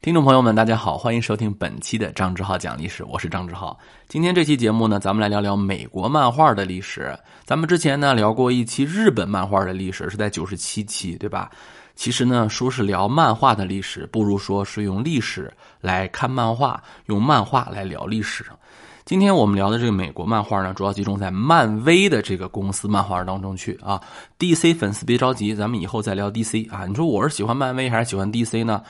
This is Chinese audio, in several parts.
听众朋友们，大家好，欢迎收听本期的张志浩讲历史，我是张志浩。今天这期节目呢，咱们来聊聊美国漫画的历史。咱们之前呢聊过一期日本漫画的历史，是在九十七期，对吧？其实呢，说是聊漫画的历史，不如说是用历史来看漫画，用漫画来聊历史。今天我们聊的这个美国漫画呢，主要集中在漫威的这个公司漫画当中去啊。DC 粉丝别着急，咱们以后再聊 DC 啊。你说我是喜欢漫威还是喜欢 DC 呢？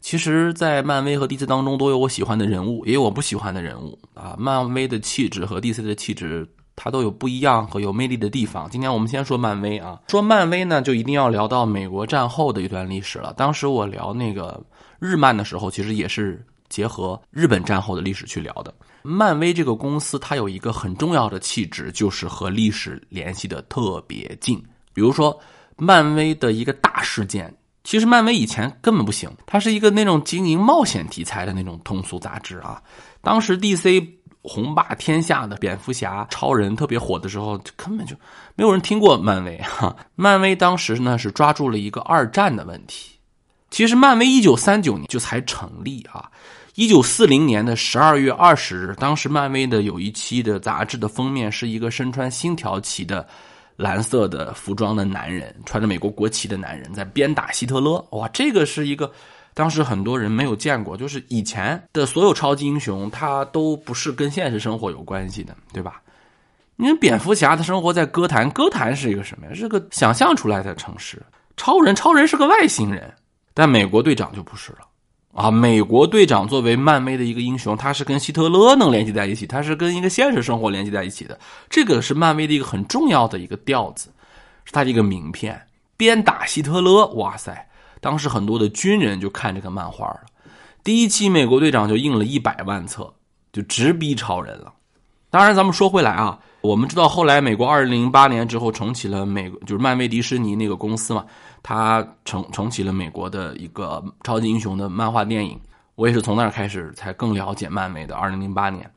其实，在漫威和 DC 当中，都有我喜欢的人物，也有我不喜欢的人物啊。漫威的气质和 DC 的气质，它都有不一样和有魅力的地方。今天我们先说漫威啊，说漫威呢，就一定要聊到美国战后的一段历史了。当时我聊那个日漫的时候，其实也是结合日本战后的历史去聊的。漫威这个公司，它有一个很重要的气质，就是和历史联系的特别近。比如说，漫威的一个大事件。其实漫威以前根本不行，它是一个那种经营冒险题材的那种通俗杂志啊。当时 DC 红霸天下的蝙蝠侠、超人特别火的时候，根本就没有人听过漫威哈。漫威当时呢是抓住了一个二战的问题。其实漫威一九三九年就才成立啊，一九四零年的十二月二十日，当时漫威的有一期的杂志的封面是一个身穿星条旗的。蓝色的服装的男人，穿着美国国旗的男人，在鞭打希特勒。哇，这个是一个当时很多人没有见过，就是以前的所有超级英雄，他都不是跟现实生活有关系的，对吧？你蝙蝠侠他生活在歌坛，歌坛是一个什么呀？是个想象出来的城市。超人，超人是个外星人，但美国队长就不是了。啊，美国队长作为漫威的一个英雄，他是跟希特勒能联系在一起，他是跟一个现实生活联系在一起的。这个是漫威的一个很重要的一个调子，是他的一个名片。鞭打希特勒，哇塞！当时很多的军人就看这个漫画了。第一期美国队长就印了一百万册，就直逼超人了。当然，咱们说回来啊。我们知道，后来美国二零零八年之后重启了美，就是漫威迪士尼那个公司嘛，他重重启了美国的一个超级英雄的漫画电影。我也是从那儿开始才更了解漫威的。二零零八年，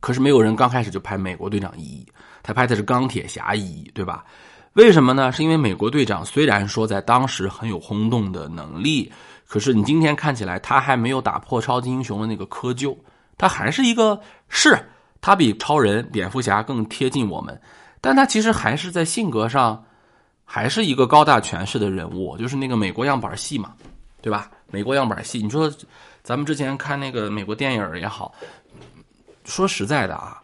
可是没有人刚开始就拍美国队长一，他拍的是钢铁侠一，对吧？为什么呢？是因为美国队长虽然说在当时很有轰动的能力，可是你今天看起来他还没有打破超级英雄的那个窠臼，他还是一个是。他比超人、蝙蝠侠更贴近我们，但他其实还是在性格上，还是一个高大全式的人物，就是那个美国样板戏嘛，对吧？美国样板戏，你说咱们之前看那个美国电影也好，说实在的啊，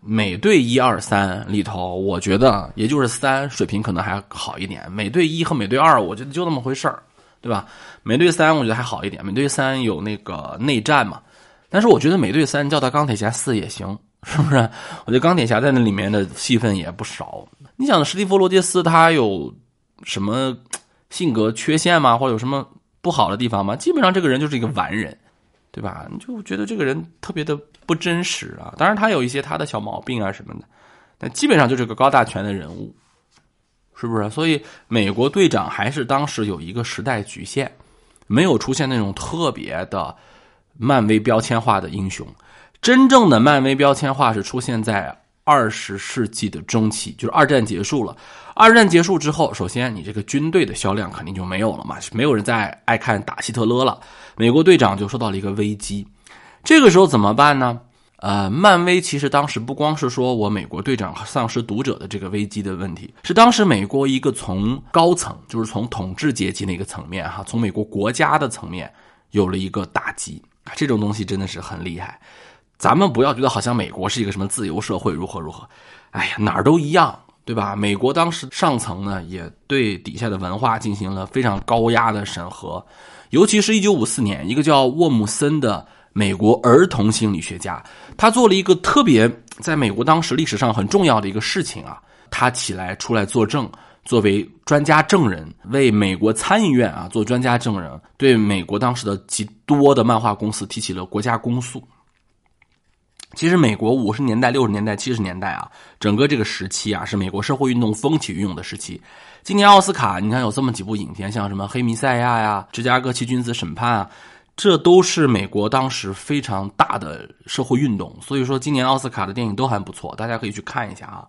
美队一二三里头，我觉得也就是三水平可能还好一点，美队一和美队二，我觉得就那么回事儿，对吧？美队三我觉得还好一点，美队三有那个内战嘛，但是我觉得美队三叫他钢铁侠四也行。是不是？我觉得钢铁侠在那里面的戏份也不少。你想，史蒂夫·罗杰斯他有什么性格缺陷吗？或者有什么不好的地方吗？基本上这个人就是一个完人，对吧？你就觉得这个人特别的不真实啊。当然，他有一些他的小毛病啊什么的，但基本上就是个高大全的人物，是不是？所以，美国队长还是当时有一个时代局限，没有出现那种特别的漫威标签化的英雄。真正的漫威标签化是出现在二十世纪的中期，就是二战结束了。二战结束之后，首先你这个军队的销量肯定就没有了嘛，没有人再爱看打希特勒了。美国队长就受到了一个危机，这个时候怎么办呢？呃，漫威其实当时不光是说我美国队长丧失读者的这个危机的问题，是当时美国一个从高层，就是从统治阶级那个层面哈，从美国国家的层面有了一个打击啊，这种东西真的是很厉害。咱们不要觉得好像美国是一个什么自由社会，如何如何，哎呀，哪儿都一样，对吧？美国当时上层呢，也对底下的文化进行了非常高压的审核，尤其是一九五四年，一个叫沃姆森的美国儿童心理学家，他做了一个特别在美国当时历史上很重要的一个事情啊，他起来出来作证，作为专家证人，为美国参议院啊做专家证人，对美国当时的极多的漫画公司提起了国家公诉。其实，美国五十年代、六十年代、七十年代啊，整个这个时期啊，是美国社会运动风起云涌的时期。今年奥斯卡，你看有这么几部影片，像什么《黑弥赛亚》呀，《芝加哥七君子审判》啊，这都是美国当时非常大的社会运动。所以说，今年奥斯卡的电影都还不错，大家可以去看一下啊。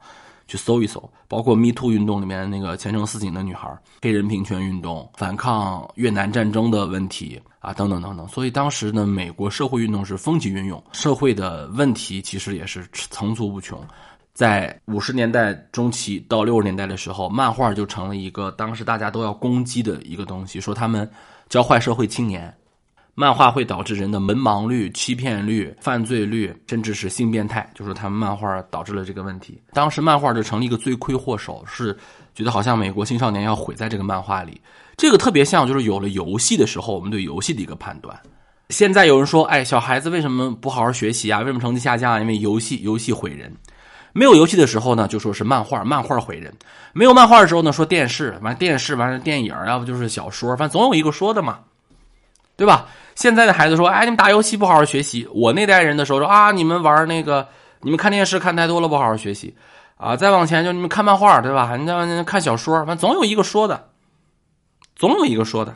去搜一搜，包括 Me Too 运动里面那个前程似锦的女孩，黑人平权运动，反抗越南战争的问题啊，等等等等。所以当时呢，美国社会运动是风起云涌，社会的问题其实也是层出不穷。在五十年代中期到六十年代的时候，漫画就成了一个当时大家都要攻击的一个东西，说他们教坏社会青年。漫画会导致人的文盲率、欺骗率、犯罪率，甚至是性变态，就是他们漫画导致了这个问题。当时漫画就成了一个罪魁祸首，是觉得好像美国青少年要毁在这个漫画里。这个特别像就是有了游戏的时候，我们对游戏的一个判断。现在有人说，哎，小孩子为什么不好好学习啊？为什么成绩下降啊？因为游戏，游戏毁人。没有游戏的时候呢，就说是漫画，漫画毁人；没有漫画的时候呢，说电视，完电视完了电影，要不就是小说，反正总有一个说的嘛，对吧？现在的孩子说：“哎，你们打游戏不好好学习。”我那代人的时候说：“啊，你们玩那个，你们看电视看太多了，不好好学习。”啊，再往前就你们看漫画，对吧？你家看小说，反正总有一个说的，总有一个说的。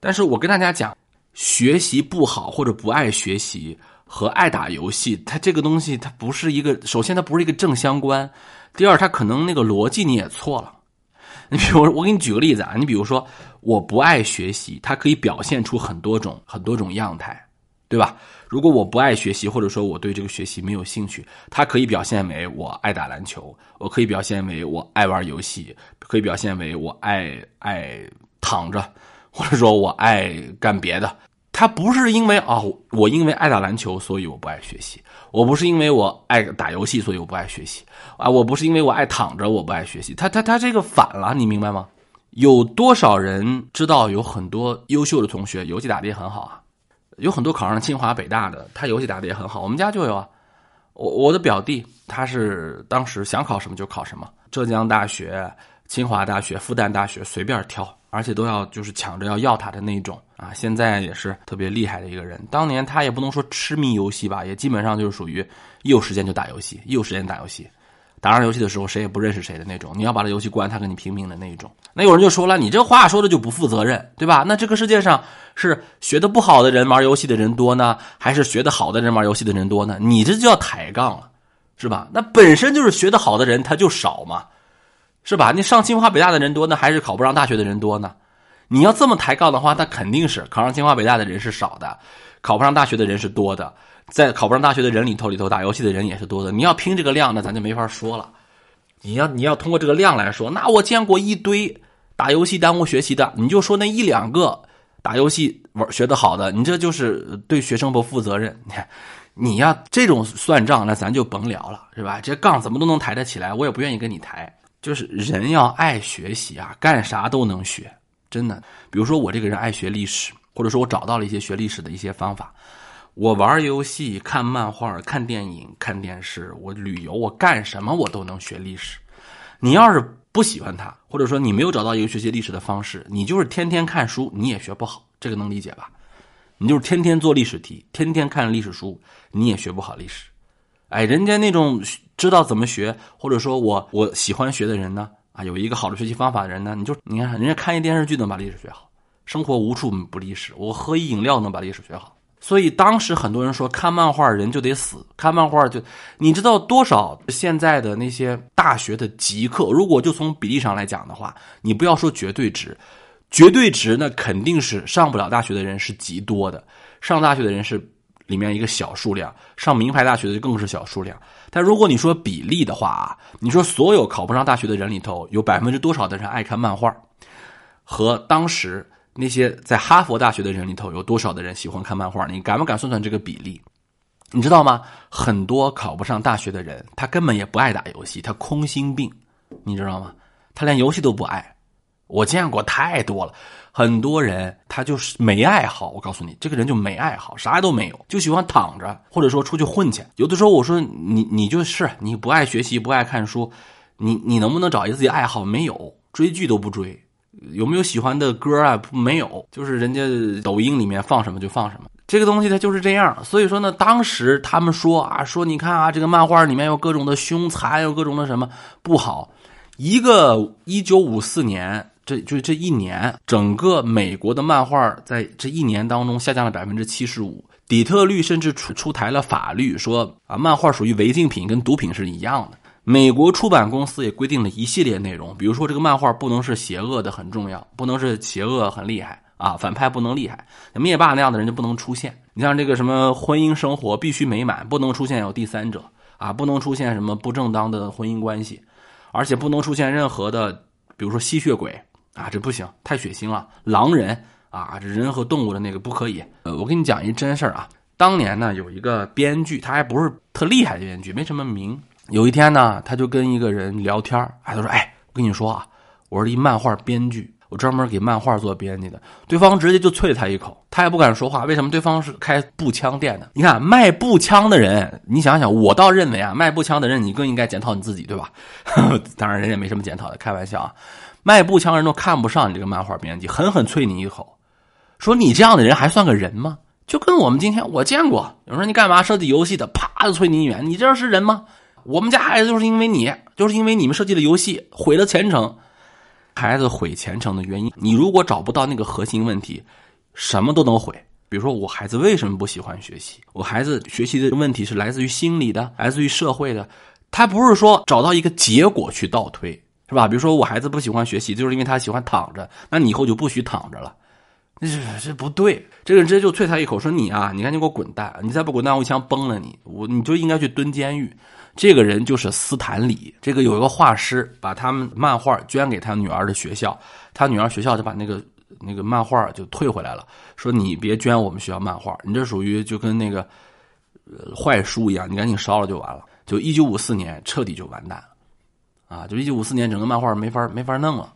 但是我跟大家讲，学习不好或者不爱学习和爱打游戏，它这个东西它不是一个，首先它不是一个正相关，第二它可能那个逻辑你也错了。你比如我给你举个例子啊，你比如说我不爱学习，它可以表现出很多种很多种样态，对吧？如果我不爱学习，或者说我对这个学习没有兴趣，它可以表现为我爱打篮球，我可以表现为我爱玩游戏，可以表现为我爱爱躺着，或者说我爱干别的。它不是因为啊，我因为爱打篮球，所以我不爱学习；我不是因为我爱打游戏，所以我不爱学习啊；我不是因为我爱躺着，我不爱学习。他他他这个反了，你明白吗？有多少人知道有很多优秀的同学游戏打的也很好啊？有很多考上清华北大的，他游戏打的也很好。我们家就有啊，我我的表弟他是当时想考什么就考什么，浙江大学、清华大学、复旦大学随便挑。而且都要就是抢着要要他的那种啊！现在也是特别厉害的一个人。当年他也不能说痴迷游戏吧，也基本上就是属于一有时间就打游戏，一有时间打游戏。打上游戏的时候，谁也不认识谁的那种。你要把这游戏关，他跟你拼命的那一种。那有人就说了，你这话说的就不负责任，对吧？那这个世界上是学的不好的人玩游戏的人多呢，还是学的好的人玩游戏的人多呢？你这就叫抬杠了，是吧？那本身就是学的好的人他就少嘛。是吧？你上清华北大的人多呢，还是考不上大学的人多呢？你要这么抬杠的话，那肯定是考上清华北大的人是少的，考不上大学的人是多的。在考不上大学的人里头，里头打游戏的人也是多的。你要拼这个量，那咱就没法说了。你要你要通过这个量来说，那我见过一堆打游戏耽误学习的，你就说那一两个打游戏玩学的好的，你这就是对学生不负责任。你看，你要这种算账，那咱就甭聊了，是吧？这杠怎么都能抬得起来，我也不愿意跟你抬。就是人要爱学习啊，干啥都能学，真的。比如说我这个人爱学历史，或者说我找到了一些学历史的一些方法。我玩游戏、看漫画、看电影、看电视，我旅游，我干什么我都能学历史。你要是不喜欢它，或者说你没有找到一个学习历史的方式，你就是天天看书，你也学不好。这个能理解吧？你就是天天做历史题，天天看历史书，你也学不好历史。哎，人家那种。知道怎么学，或者说我我喜欢学的人呢？啊，有一个好的学习方法的人呢？你就你看，人家看一电视剧能把历史学好，生活无处不历史。我喝一饮料能把历史学好。所以当时很多人说看漫画人就得死，看漫画就你知道多少现在的那些大学的极客？如果就从比例上来讲的话，你不要说绝对值，绝对值那肯定是上不了大学的人是极多的，上大学的人是。里面一个小数量，上名牌大学的就更是小数量。但如果你说比例的话啊，你说所有考不上大学的人里头，有百分之多少的人爱看漫画？和当时那些在哈佛大学的人里头，有多少的人喜欢看漫画？你敢不敢算算这个比例？你知道吗？很多考不上大学的人，他根本也不爱打游戏，他空心病，你知道吗？他连游戏都不爱。我见过太多了。很多人他就是没爱好，我告诉你，这个人就没爱好，啥都没有，就喜欢躺着，或者说出去混去。有的时候我说你，你就是你不爱学习，不爱看书，你你能不能找一个自己爱好？没有，追剧都不追，有没有喜欢的歌啊？没有，就是人家抖音里面放什么就放什么。这个东西它就是这样。所以说呢，当时他们说啊，说你看啊，这个漫画里面有各种的凶残，有各种的什么不好。一个一九五四年。这就这一年，整个美国的漫画在这一年当中下降了百分之七十五。底特律甚至出出台了法律，说啊，漫画属于违禁品，跟毒品是一样的。美国出版公司也规定了一系列内容，比如说这个漫画不能是邪恶的，很重要，不能是邪恶很厉害啊，反派不能厉害，灭霸那样的人就不能出现。你像这个什么婚姻生活必须美满，不能出现有第三者啊，不能出现什么不正当的婚姻关系，而且不能出现任何的，比如说吸血鬼啊，这不行，太血腥了。狼人啊，这人和动物的那个不可以。呃，我跟你讲一真事儿啊，当年呢有一个编剧，他还不是特厉害的编剧，没什么名。有一天呢，他就跟一个人聊天哎，他说：“哎，我跟你说啊，我是一漫画编剧，我专门给漫画做编辑的。”对方直接就啐他一口，他也不敢说话。为什么？对方是开步枪店的。你看卖步枪的人，你想想，我倒认为啊，卖步枪的人你更应该检讨你自己，对吧？当然，人也没什么检讨的，开玩笑啊。卖步枪人都看不上你这个漫画编辑，狠狠啐你一口，说你这样的人还算个人吗？就跟我们今天我见过，有人说你干嘛设计游戏的，啪就啐你一眼，你这是人吗？我们家孩子就是因为你，就是因为你们设计的游戏毁了前程。孩子毁前程的原因，你如果找不到那个核心问题，什么都能毁。比如说，我孩子为什么不喜欢学习？我孩子学习的问题是来自于心理的，来自于社会的。他不是说找到一个结果去倒推，是吧？比如说，我孩子不喜欢学习，就是因为他喜欢躺着，那你以后就不许躺着了。这这不对，这个人直接就啐他一口，说你啊，你赶紧给我滚蛋！你再不滚蛋，我一枪崩了你！我你就应该去蹲监狱。这个人就是斯坦李，这个有一个画师把他们漫画捐给他女儿的学校，他女儿学校就把那个那个漫画就退回来了，说你别捐我们学校漫画，你这属于就跟那个坏书一样，你赶紧烧了就完了。就一九五四年彻底就完蛋了，啊，就一九五四年整个漫画没法没法弄了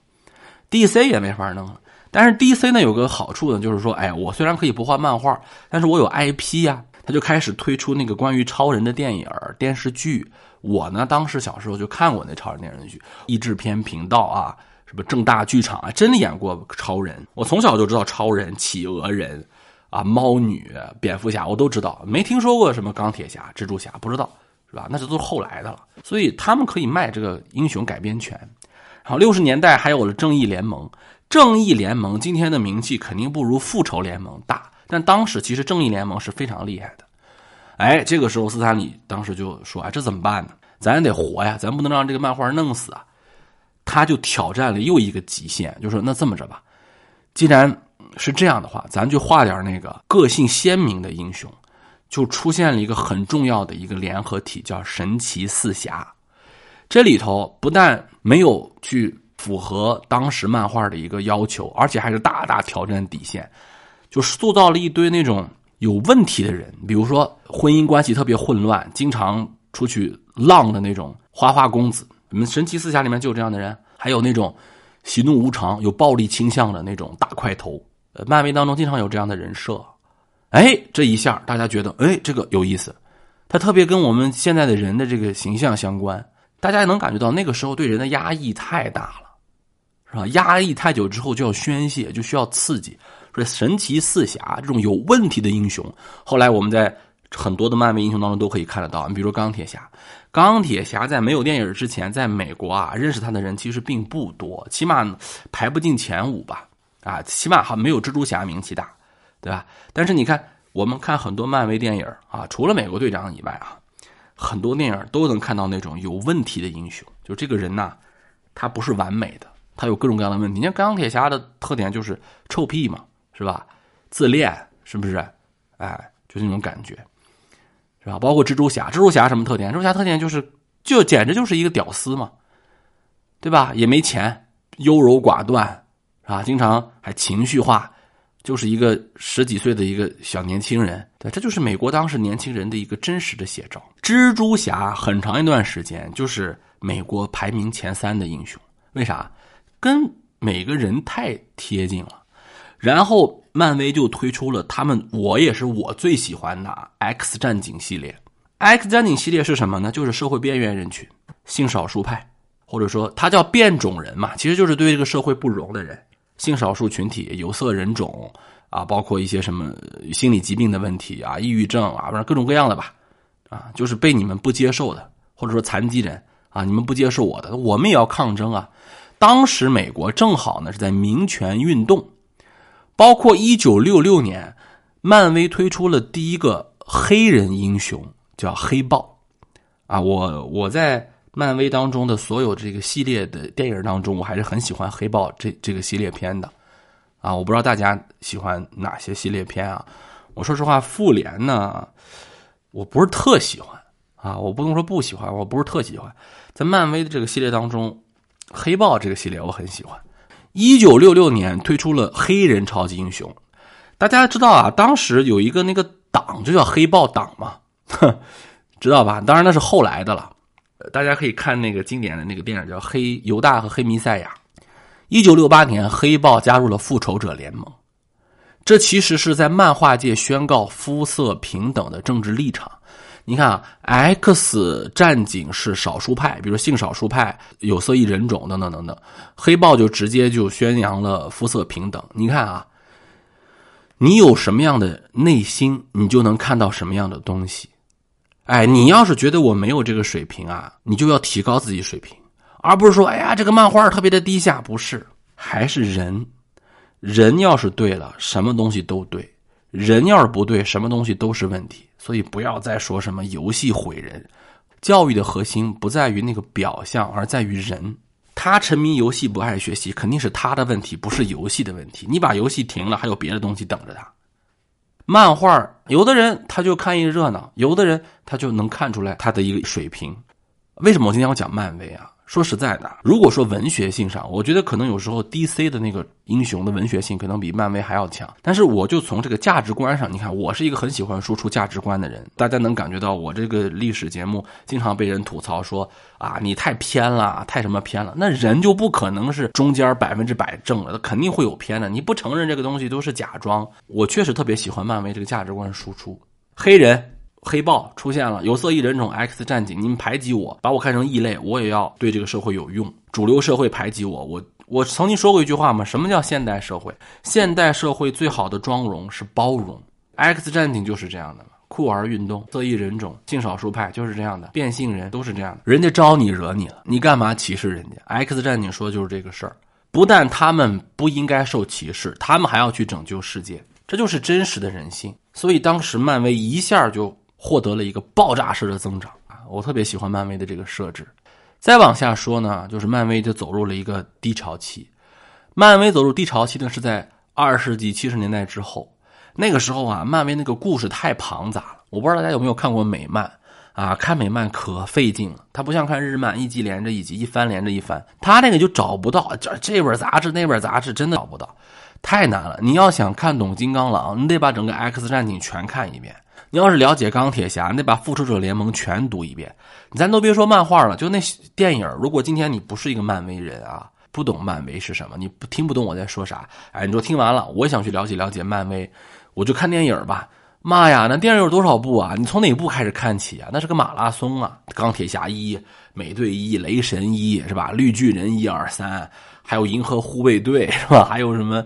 ，DC 也没法弄了。但是 DC 呢有个好处呢，就是说，哎，我虽然可以不画漫画，但是我有 IP 呀。他就开始推出那个关于超人的电影电视剧。我呢，当时小时候就看过那超人电视剧，译制片频道啊，什么正大剧场啊，真的演过超人。我从小就知道超人、企鹅人啊、猫女、蝙蝠侠，我都知道，没听说过什么钢铁侠、蜘蛛侠，不知道是吧？那这都是后来的了。所以他们可以卖这个英雄改编权。然后六十年代还有了正义联盟，正义联盟今天的名气肯定不如复仇联盟大。但当时其实正义联盟是非常厉害的，哎，这个时候斯坦李当时就说：“哎，这怎么办呢？咱得活呀，咱不能让这个漫画弄死啊！”他就挑战了又一个极限，就说：“那这么着吧，既然是这样的话，咱就画点那个个性鲜明的英雄。”就出现了一个很重要的一个联合体，叫神奇四侠。这里头不但没有去符合当时漫画的一个要求，而且还是大大挑战底线。就塑造了一堆那种有问题的人，比如说婚姻关系特别混乱、经常出去浪的那种花花公子。我们神奇四侠里面就有这样的人，还有那种喜怒无常、有暴力倾向的那种大块头。呃，漫威当中经常有这样的人设。哎，这一下大家觉得，哎，这个有意思。他特别跟我们现在的人的这个形象相关。大家也能感觉到那个时候对人的压抑太大了，是吧？压抑太久之后就要宣泄，就需要刺激。说神奇四侠这种有问题的英雄，后来我们在很多的漫威英雄当中都可以看得到。你比如说钢铁侠，钢铁侠在没有电影之前，在美国啊，认识他的人其实并不多，起码排不进前五吧。啊，起码还没有蜘蛛侠名气大，对吧？但是你看，我们看很多漫威电影啊，除了美国队长以外啊，很多电影都能看到那种有问题的英雄，就这个人呐，他不是完美的，他有各种各样的问题。你看钢铁侠的特点就是臭屁嘛。是吧？自恋是不是？哎，就那种感觉，是吧？包括蜘蛛侠，蜘蛛侠什么特点？蜘蛛侠特点就是，就简直就是一个屌丝嘛，对吧？也没钱，优柔寡断，啊，经常还情绪化，就是一个十几岁的一个小年轻人。对，这就是美国当时年轻人的一个真实的写照。蜘蛛侠很长一段时间就是美国排名前三的英雄，为啥？跟每个人太贴近了。然后漫威就推出了他们，我也是我最喜欢的 X 战警系列。X 战警系列是什么呢？就是社会边缘人群、性少数派，或者说他叫变种人嘛，其实就是对这个社会不容的人，性少数群体、有色人种啊，包括一些什么心理疾病的问题啊、抑郁症啊，反正各种各样的吧，啊，就是被你们不接受的，或者说残疾人啊，你们不接受我的，我们也要抗争啊。当时美国正好呢是在民权运动。包括一九六六年，漫威推出了第一个黑人英雄，叫黑豹，啊，我我在漫威当中的所有这个系列的电影当中，我还是很喜欢黑豹这这个系列片的。啊，我不知道大家喜欢哪些系列片啊？我说实话，复联呢，我不是特喜欢啊，我不能说不喜欢，我不是特喜欢。在漫威的这个系列当中，黑豹这个系列我很喜欢。一九六六年推出了黑人超级英雄，大家知道啊，当时有一个那个党就叫黑豹党嘛，知道吧？当然那是后来的了。大家可以看那个经典的那个电影叫《黑犹大和黑弥赛亚》。一九六八年，黑豹加入了复仇者联盟，这其实是在漫画界宣告肤色平等的政治立场。你看啊，X 战警是少数派，比如性少数派、有色裔人种等等等等，黑豹就直接就宣扬了肤色平等。你看啊，你有什么样的内心，你就能看到什么样的东西。哎，你要是觉得我没有这个水平啊，你就要提高自己水平，而不是说，哎呀，这个漫画特别的低下，不是，还是人，人要是对了，什么东西都对；人要是不对，什么东西都是问题。所以不要再说什么游戏毁人，教育的核心不在于那个表象，而在于人。他沉迷游戏不爱学习，肯定是他的问题，不是游戏的问题。你把游戏停了，还有别的东西等着他。漫画，有的人他就看一热闹，有的人他就能看出来他的一个水平。为什么我今天要讲漫威啊？说实在的，如果说文学性上，我觉得可能有时候 DC 的那个英雄的文学性可能比漫威还要强。但是我就从这个价值观上，你看，我是一个很喜欢输出价值观的人。大家能感觉到我这个历史节目经常被人吐槽说啊，你太偏了，太什么偏了。那人就不可能是中间百分之百正了，他肯定会有偏的。你不承认这个东西都是假装。我确实特别喜欢漫威这个价值观输出，黑人。黑豹出现了，有色异人种 X 战警，你们排挤我，把我看成异类，我也要对这个社会有用。主流社会排挤我，我我曾经说过一句话嘛，什么叫现代社会？现代社会最好的妆容是包容。X 战警就是这样的嘛，酷儿运动，色异人种，性少数派就是这样的，变性人都是这样的。人家招你惹你了，你干嘛歧视人家？X 战警说的就是这个事儿，不但他们不应该受歧视，他们还要去拯救世界，这就是真实的人性。所以当时漫威一下就。获得了一个爆炸式的增长啊！我特别喜欢漫威的这个设置。再往下说呢，就是漫威就走入了一个低潮期。漫威走入低潮期呢，是在二十世纪七十年代之后。那个时候啊，漫威那个故事太庞杂了。我不知道大家有没有看过美漫啊？看美漫可费劲了，它不像看日漫，一集连着一集，一番连着一番。它那个就找不到这这本杂志那本杂志，真的找不到，太难了。你要想看懂金刚狼，你得把整个 X 战警全看一遍。你要是了解钢铁侠，你得把复仇者联盟全读一遍。咱都别说漫画了，就那电影。如果今天你不是一个漫威人啊，不懂漫威是什么，你不听不懂我在说啥。哎，你说听完了，我想去了解了解漫威，我就看电影吧。妈呀，那电影有多少部啊？你从哪部开始看起啊？那是个马拉松啊！钢铁侠一、美队一、雷神一是吧？绿巨人一二三，还有银河护卫队是吧？还有什么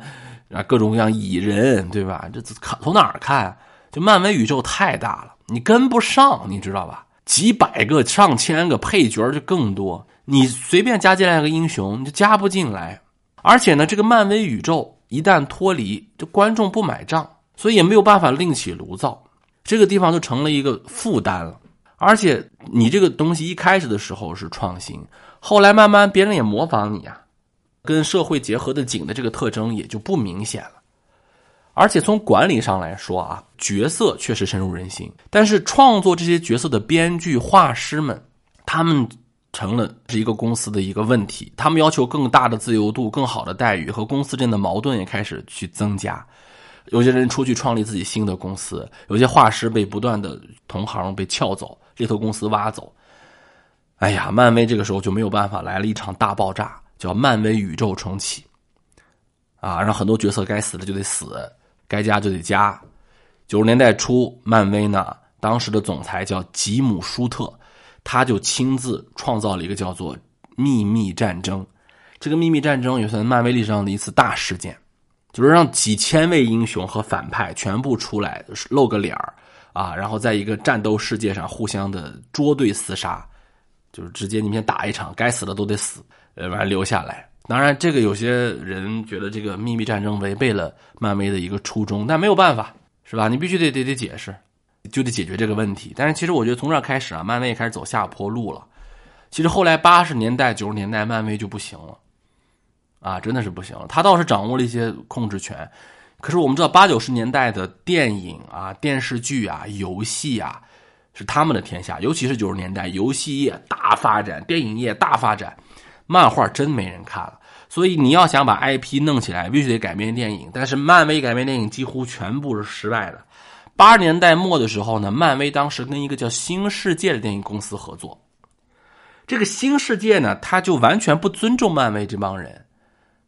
啊？各种各样蚁人对吧？这看从哪儿看？就漫威宇宙太大了，你跟不上，你知道吧？几百个、上千个配角就更多，你随便加进来个英雄，你就加不进来。而且呢，这个漫威宇宙一旦脱离，这观众不买账，所以也没有办法另起炉灶，这个地方就成了一个负担了。而且你这个东西一开始的时候是创新，后来慢慢别人也模仿你啊，跟社会结合的紧的这个特征也就不明显了。而且从管理上来说啊，角色确实深入人心，但是创作这些角色的编剧、画师们，他们成了是一个公司的一个问题。他们要求更大的自由度、更好的待遇，和公司之间的矛盾也开始去增加。有些人出去创立自己新的公司，有些画师被不断的同行被撬走，猎头公司挖走。哎呀，漫威这个时候就没有办法，来了一场大爆炸，叫漫威宇宙重启。啊，让很多角色该死的就得死。该加就得加。九十年代初，漫威呢，当时的总裁叫吉姆·舒特，他就亲自创造了一个叫做“秘密战争”。这个秘密战争也算漫威历史上的一次大事件，就是让几千位英雄和反派全部出来露个脸儿啊，然后在一个战斗世界上互相的捉对厮杀，就是直接你们先打一场，该死的都得死，呃，完留下来。当然，这个有些人觉得这个秘密战争违背了漫威的一个初衷，但没有办法，是吧？你必须得得得解释，就得解决这个问题。但是其实我觉得从这开始啊，漫威也开始走下坡路了。其实后来八十年代、九十年代，漫威就不行了，啊，真的是不行了。他倒是掌握了一些控制权，可是我们知道八九十年代的电影啊、电视剧啊、游戏啊，是他们的天下。尤其是九十年代，游戏业大发展，电影业大发展，漫画真没人看了。所以你要想把 IP 弄起来，必须得改编电影。但是漫威改编电影几乎全部是失败的。八十年代末的时候呢，漫威当时跟一个叫新世界的电影公司合作。这个新世界呢，他就完全不尊重漫威这帮人，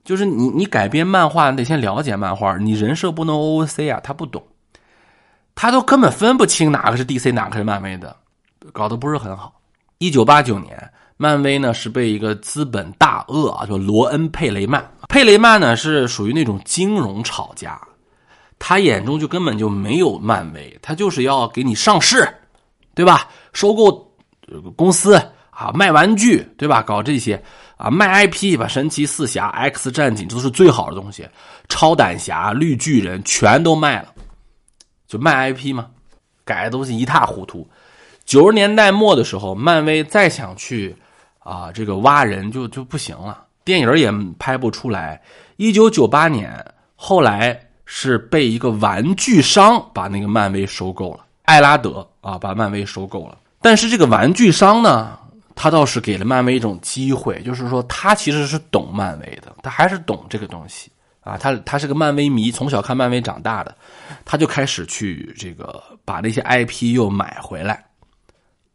就是你你改编漫画，你得先了解漫画，你人设不能 OOC 啊，他不懂，他都根本分不清哪个是 DC，哪个是漫威的，搞得不是很好。一九八九年，漫威呢是被一个资本大鳄啊，叫罗恩·佩雷曼，佩雷曼呢是属于那种金融炒家，他眼中就根本就没有漫威，他就是要给你上市，对吧？收购公司。啊，卖玩具对吧？搞这些啊，卖 IP 把神奇四侠、X 战警这都是最好的东西，超胆侠、绿巨人全都卖了，就卖 IP 嘛，改的东西一塌糊涂。九十年代末的时候，漫威再想去啊这个挖人就就不行了，电影也拍不出来。一九九八年，后来是被一个玩具商把那个漫威收购了，艾拉德啊把漫威收购了，但是这个玩具商呢？他倒是给了漫威一种机会，就是说他其实是懂漫威的，他还是懂这个东西啊。他他是个漫威迷，从小看漫威长大的，他就开始去这个把那些 IP 又买回来，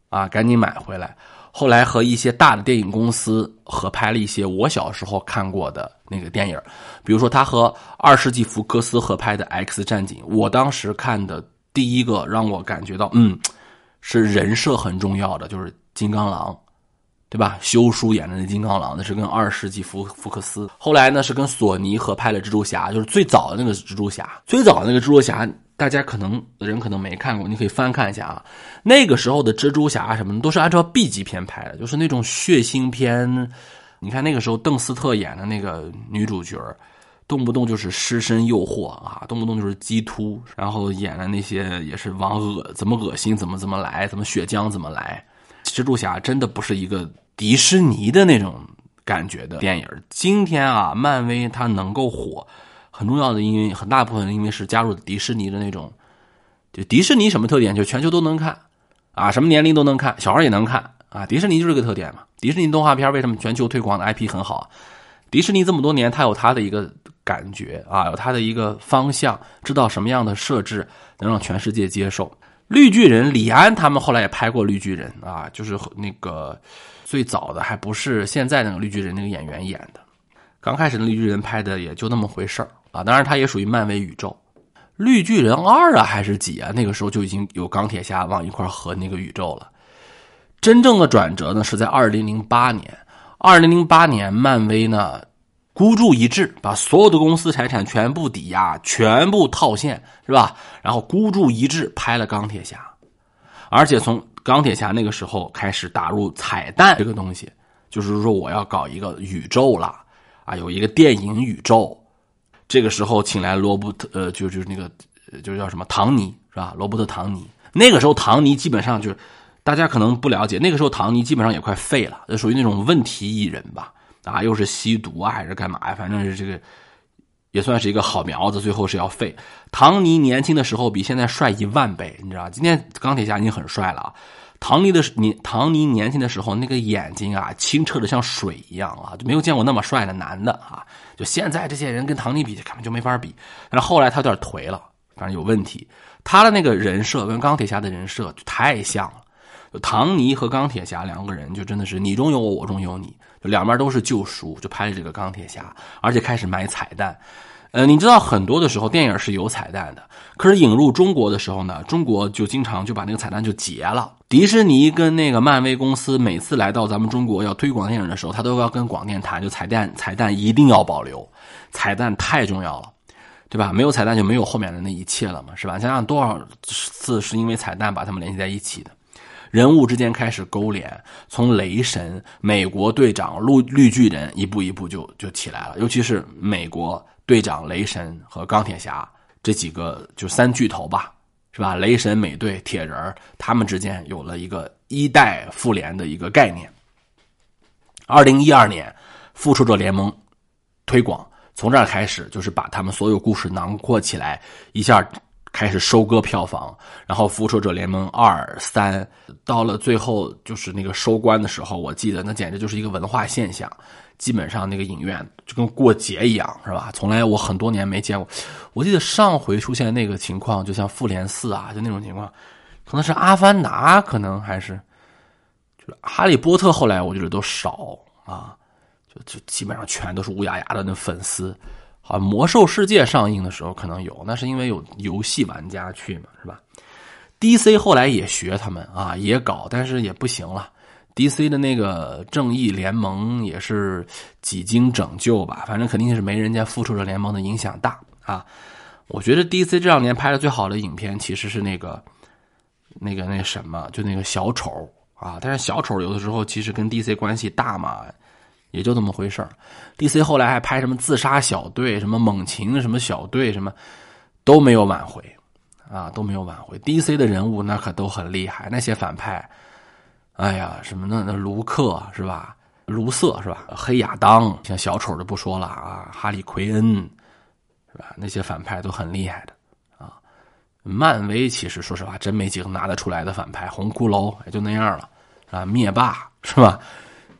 啊，赶紧买回来。后来和一些大的电影公司合拍了一些我小时候看过的那个电影，比如说他和二世纪福克斯合拍的《X 战警》，我当时看的第一个让我感觉到，嗯，是人设很重要的，就是金刚狼。对吧？修书演的那金刚狼，那是跟二世纪福福克斯。后来呢，是跟索尼合拍了蜘蛛侠，就是最早的那个蜘蛛侠。最早的那个蜘蛛侠，大家可能人可能没看过，你可以翻看一下啊。那个时候的蜘蛛侠什么的都是按照 B 级片拍的，就是那种血腥片。你看那个时候邓斯特演的那个女主角，动不动就是尸身诱惑啊，动不动就是鸡突，然后演的那些也是往恶怎么恶心怎么怎么来，怎么血浆怎么来。蜘蛛侠真的不是一个迪士尼的那种感觉的电影。今天啊，漫威它能够火，很重要的因为很大部分因为是加入迪士尼的那种。就迪士尼什么特点？就全球都能看啊，什么年龄都能看，小孩也能看啊。迪士尼就是个特点嘛。迪士尼动画片为什么全球推广的 IP 很好？迪士尼这么多年，它有它的一个感觉啊，有它的一个方向，知道什么样的设置能让全世界接受。绿巨人李安他们后来也拍过绿巨人啊，就是那个最早的还不是现在那个绿巨人那个演员演的，刚开始的绿巨人拍的也就那么回事儿啊，当然它也属于漫威宇宙。绿巨人二啊还是几啊？那个时候就已经有钢铁侠往一块合那个宇宙了。真正的转折呢是在二零零八年，二零零八年漫威呢。孤注一掷，把所有的公司财产全部抵押，全部套现，是吧？然后孤注一掷拍了钢铁侠，而且从钢铁侠那个时候开始打入彩蛋这个东西，就是说我要搞一个宇宙了啊，有一个电影宇宙。这个时候请来罗伯特，呃，就就是那个，就叫什么唐尼，是吧？罗伯特唐尼。那个时候唐尼基本上就是大家可能不了解，那个时候唐尼基本上也快废了，属于那种问题艺人吧。啊，又是吸毒啊，还是干嘛呀？反正是这个，也算是一个好苗子，最后是要废。唐尼年轻的时候比现在帅一万倍，你知道今天钢铁侠已经很帅了啊。唐尼的年，唐尼年轻的时候那个眼睛啊，清澈的像水一样啊，就没有见过那么帅的男的啊。就现在这些人跟唐尼比，根本就没法比。但是后来他有点颓了，反正有问题。他的那个人设跟钢铁侠的人设就太像了。就唐尼和钢铁侠两个人就真的是你中有我，我中有你。就两边都是救赎，就拍了这个钢铁侠，而且开始买彩蛋。呃，你知道很多的时候电影是有彩蛋的，可是引入中国的时候呢，中国就经常就把那个彩蛋就截了。迪士尼跟那个漫威公司每次来到咱们中国要推广电影的时候，他都要跟广电谈，就彩蛋彩蛋一定要保留，彩蛋太重要了，对吧？没有彩蛋就没有后面的那一切了嘛，是吧？想想多少次是因为彩蛋把他们联系在一起的。人物之间开始勾连，从雷神、美国队长、绿绿巨人一步一步就就起来了。尤其是美国队长、雷神和钢铁侠这几个就三巨头吧，是吧？雷神、美队、铁人他们之间有了一个一代复联的一个概念。二零一二年，复仇者联盟推广从这儿开始，就是把他们所有故事囊括起来，一下开始收割票房。然后复仇者联盟二三到了最后，就是那个收官的时候，我记得那简直就是一个文化现象。基本上那个影院就跟过节一样，是吧？从来我很多年没见过。我记得上回出现那个情况，就像复联四啊，就那种情况，可能是阿凡达，可能还是就是哈利波特。后来我觉得都少啊，就就基本上全都是乌压压的那粉丝。好，魔兽世界上映的时候可能有，那是因为有游戏玩家去嘛，是吧？DC 后来也学他们啊，也搞，但是也不行了。D.C. 的那个正义联盟也是几经拯救吧，反正肯定是没人家复仇者联盟的影响大啊。我觉得 D.C. 这两年拍的最好的影片其实是那个那个那什么，就那个小丑啊。但是小丑有的时候其实跟 D.C. 关系大嘛，也就这么回事 D.C. 后来还拍什么自杀小队、什么猛禽什么小队什么都没有挽回啊，都没有挽回。D.C. 的人物那可都很厉害，那些反派。哎呀，什么那那卢克是吧？卢瑟是吧？黑亚当，像小丑就不说了啊。哈利奎恩是吧？那些反派都很厉害的啊。漫威其实说实话真没几个拿得出来的反派，红骷髅也就那样了啊。灭霸是吧？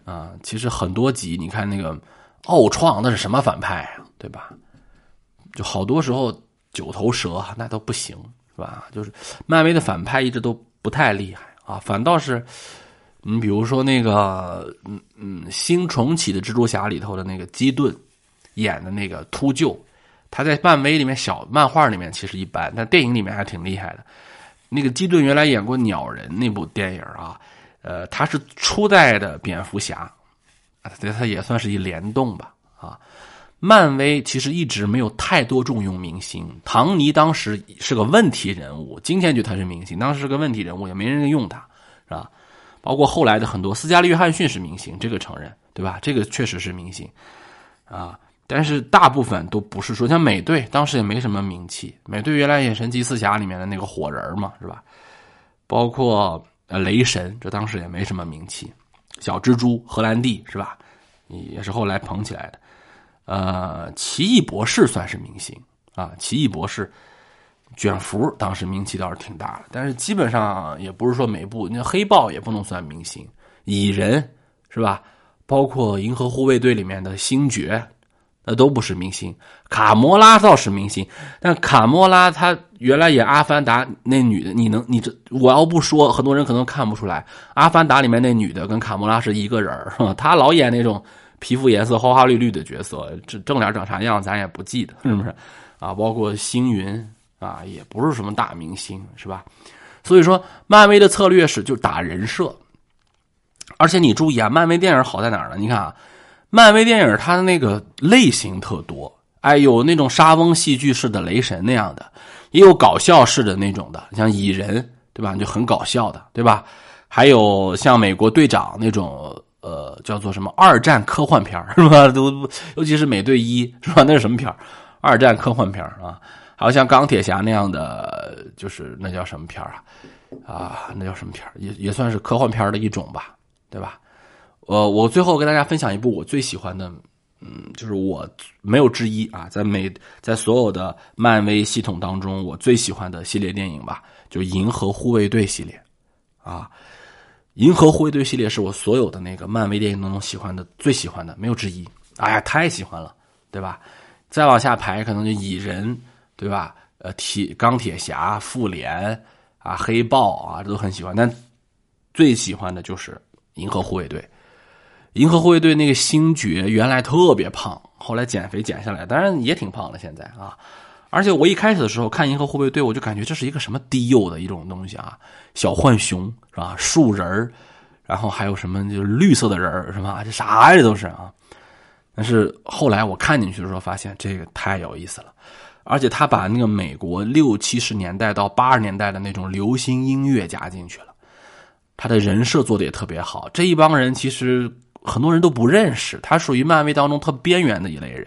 啊，其实很多集你看那个奥创那是什么反派啊？对吧？就好多时候九头蛇那都不行是吧？就是漫威的反派一直都不太厉害啊，反倒是。你比如说那个，嗯嗯，新重启的蜘蛛侠里头的那个基顿演的那个秃鹫，他在漫威里面小漫画里面其实一般，但电影里面还挺厉害的。那个基顿原来演过鸟人那部电影啊，呃，他是初代的蝙蝠侠，啊，对，他也算是一联动吧啊。漫威其实一直没有太多重用明星，唐尼当时是个问题人物，今天就他是明星，当时是个问题人物，也没人用他，是吧？包括后来的很多，斯嘉丽·约翰逊是明星，这个承认，对吧？这个确实是明星，啊，但是大部分都不是说像美队，当时也没什么名气。美队原来也神奇四侠里面的那个火人嘛，是吧？包括呃雷神，这当时也没什么名气。小蜘蛛荷兰弟是吧？也是后来捧起来的。呃，奇异博士算是明星啊，奇异博士。卷福当时名气倒是挺大的，但是基本上也不是说每部，那黑豹也不能算明星，蚁人是吧？包括银河护卫队里面的星爵，那都不是明星。卡魔拉倒是明星，但卡魔拉她原来演阿凡达那女的，你能你这我要不说，很多人可能看不出来，阿凡达里面那女的跟卡魔拉是一个人儿，她老演那种皮肤颜色花花绿绿的角色，这正脸长啥样咱也不记得，是不是？啊，包括星云。啊，也不是什么大明星，是吧？所以说，漫威的策略是就打人设，而且你注意啊，漫威电影好在哪儿呢？你看啊，漫威电影它的那个类型特多，哎，有那种沙翁戏剧式的雷神那样的，也有搞笑式的那种的，像蚁人，对吧？就很搞笑的，对吧？还有像美国队长那种，呃，叫做什么二战科幻片是吧？都尤其是美队一，是吧？那是什么片二战科幻片啊。好像钢铁侠那样的，就是那叫什么片啊？啊，那叫什么片也也算是科幻片的一种吧，对吧？呃，我最后跟大家分享一部我最喜欢的，嗯，就是我没有之一啊，在美在所有的漫威系统当中，我最喜欢的系列电影吧，就《银河护卫队》系列啊，《银河护卫队》系列是我所有的那个漫威电影当中喜欢的最喜欢的，没有之一。哎呀，太喜欢了，对吧？再往下排，可能就蚁人。对吧？呃，铁钢铁侠、复联啊，黑豹啊，这都很喜欢。但最喜欢的就是银河护卫队。银河护卫队那个星爵原来特别胖，后来减肥减下来，当然也挺胖的现在啊。而且我一开始的时候看银河护卫队，我就感觉这是一个什么低幼的一种东西啊，小浣熊是吧？树人然后还有什么就是绿色的人是吧？这啥呀？这都是啊。但是后来我看进去的时候，发现这个太有意思了。而且他把那个美国六七十年代到八十年代的那种流行音乐加进去了，他的人设做的也特别好。这一帮人其实很多人都不认识，他属于漫威当中特边缘的一类人，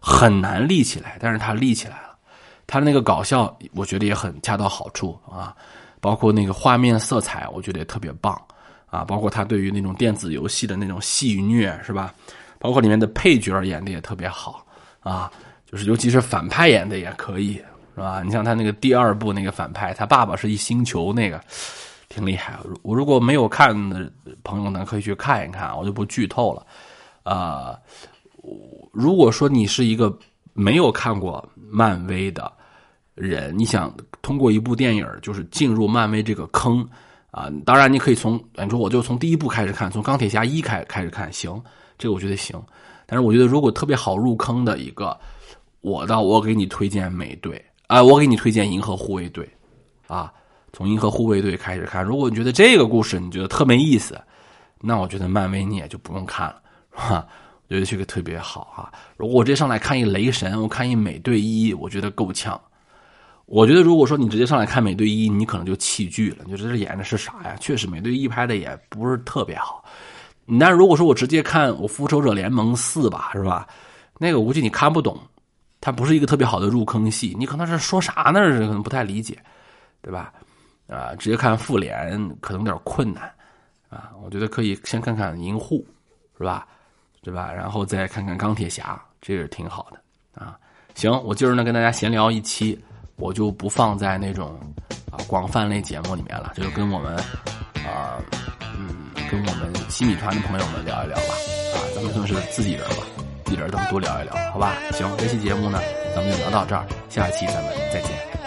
很难立起来，但是他立起来了。他的那个搞笑，我觉得也很恰到好处啊，包括那个画面色彩，我觉得也特别棒啊，包括他对于那种电子游戏的那种戏谑，是吧？包括里面的配角演的也特别好啊，就是尤其是反派演的也可以，是吧？你像他那个第二部那个反派，他爸爸是一星球那个，挺厉害。我如果没有看的朋友呢，可以去看一看，我就不剧透了。啊，如果说你是一个没有看过漫威的人，你想通过一部电影就是进入漫威这个坑啊，当然你可以从你说我就从第一部开始看，从钢铁侠一开开始看，行，这个我觉得行。但是我觉得如果特别好入坑的一个，我倒我给你推荐美队啊，我给你推荐银河护卫队啊，从银河护卫队开始看。如果你觉得这个故事你觉得特没意思，那我觉得漫威你也就不用看了。哈，我觉得这个特别好哈。如果我直接上来看一雷神，我看一美队一，我觉得够呛。我觉得如果说你直接上来看美队一，你可能就弃剧了，你就这演的是啥呀？确实，美队一拍的也不是特别好。但是如果说我直接看我复仇者联盟四吧，是吧？那个我估计你看不懂，它不是一个特别好的入坑戏，你可能是说啥呢？可能不太理解，对吧？啊，直接看复联可能有点困难啊。我觉得可以先看看银护，是吧？对吧？然后再看看钢铁侠，这个挺好的啊。行，我今儿呢跟大家闲聊一期，我就不放在那种啊广泛类节目里面了，就跟我们啊嗯跟我们新米团的朋友们聊一聊吧。啊，咱们算是自己人吧，一人咱们多聊一聊，好吧？行，这期节目呢咱们就聊到这儿，下期咱们再见。